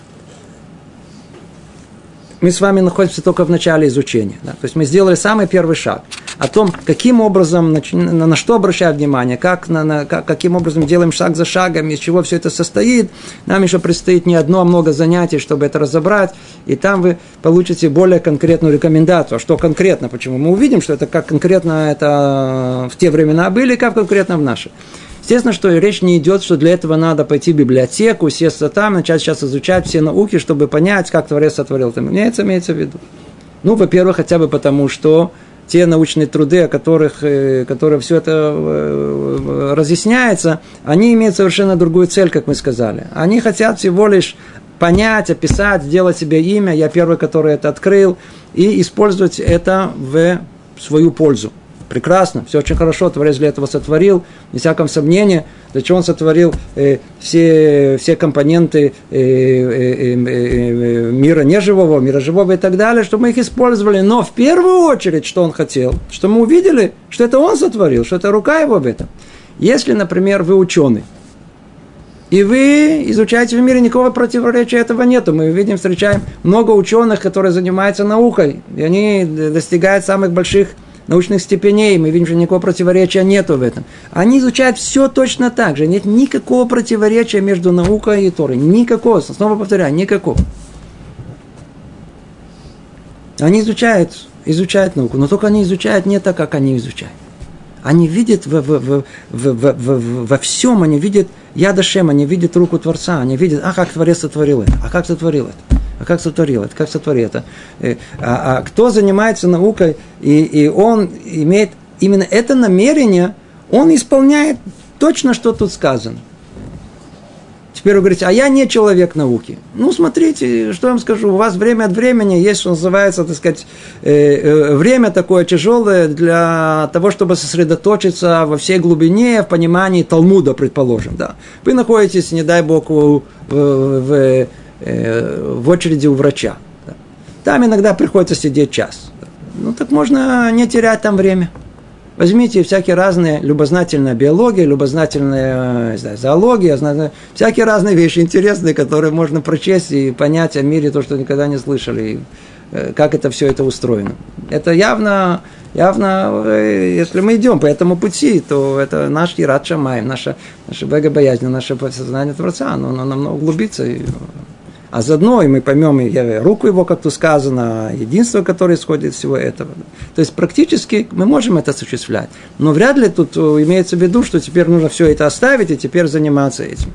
Speaker 1: мы с вами находимся только в начале изучения. Да? То есть мы сделали самый первый шаг о том, каким образом, на, на что обращать внимание, как, на, на, как, каким образом делаем шаг за шагом, из чего все это состоит. Нам еще предстоит не одно, а много занятий, чтобы это разобрать. И там вы получите более конкретную рекомендацию. А что конкретно? Почему? Мы увидим, что это как конкретно это в те времена были, как конкретно в наши. Естественно, что речь не идет, что для этого надо пойти в библиотеку, сесть там, начать сейчас изучать все науки, чтобы понять, как Творец сотворил. Там имеется, имеется в виду. Ну, во-первых, хотя бы потому, что те научные труды, о которых, э, которые все это э, разъясняется, они имеют совершенно другую цель, как мы сказали. Они хотят всего лишь понять, описать, сделать себе имя. Я первый, который это открыл, и использовать это в свою пользу прекрасно, все очень хорошо, Творец для этого сотворил, без всякого сомнения, для чего он сотворил э, все, все компоненты э, э, э, э, мира неживого, мира живого и так далее, чтобы мы их использовали. Но в первую очередь, что он хотел, что мы увидели, что это он сотворил, что это рука его в этом. Если, например, вы ученый, и вы изучаете в мире, никакого противоречия этого нету. Мы видим, встречаем много ученых, которые занимаются наукой, и они достигают самых больших научных степеней, мы видим, что никакого противоречия нету в этом. Они изучают все точно так же. Нет никакого противоречия между наукой и Торой. Никакого. Снова повторяю, никакого. Они изучают, изучают науку, но только они изучают не так, как они изучают. Они видят в, в, в, в, в, в, во всем, они видят Ядашем, они видят руку Творца, они видят, а как Творец сотворил это, а как сотворил это. А как сотворил это? Как сотворил это? Э, а, а кто занимается наукой, и, и он имеет именно это намерение, он исполняет точно, что тут сказано. Теперь вы говорите, а я не человек науки. Ну, смотрите, что я вам скажу. У вас время от времени есть, что называется, так сказать, э, э, время такое тяжелое для того, чтобы сосредоточиться во всей глубине, в понимании Талмуда, предположим. Да. Вы находитесь, не дай бог, в, в, э, в очереди у врача. Там иногда приходится сидеть час. Ну, так можно не терять там время. Возьмите всякие разные, любознательная биология, любознательная знаю, зоология, знаю, всякие разные вещи интересные, которые можно прочесть и понять о мире то, что никогда не слышали, и, э, как это все это устроено. Это явно, явно, э, если мы идем по этому пути, то это наш Ират Шамай, наша, наша богобоязнь, наше сознание Творца, оно, оно намного углубится. А заодно и мы поймем и руку его, как тут сказано, единство, которое исходит из всего этого. То есть практически мы можем это осуществлять. Но вряд ли тут э, имеется в виду, что теперь нужно все это оставить и теперь заниматься этим.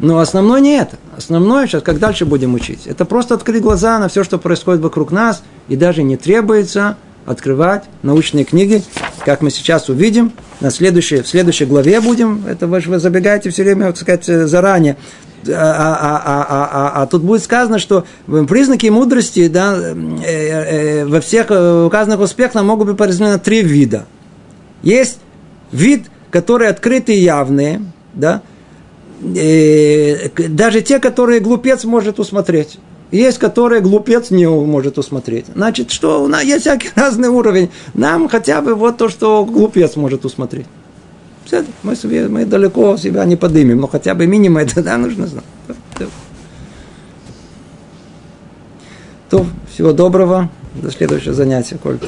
Speaker 1: Но основное не это. Основное сейчас, как дальше будем учить, это просто открыть глаза на все, что происходит вокруг нас, и даже не требуется открывать научные книги, как мы сейчас увидим. На следующей, в следующей главе будем, это вы, вы забегаете все время, так сказать, заранее. А, а, а, а, а, а тут будет сказано, что признаки мудрости да, э, э, во всех указанных успехах могут быть поразделены на три вида. Есть вид, который открытый и явный, да, э, даже те, которые глупец может усмотреть. Есть, которые глупец не может усмотреть. Значит, что у нас есть всякий разный уровень. Нам хотя бы вот то, что глупец может усмотреть. Мы, себе, мы далеко себя не подымем, но хотя бы минимум это да, нужно знать. То, всего доброго. До следующего занятия. Коль,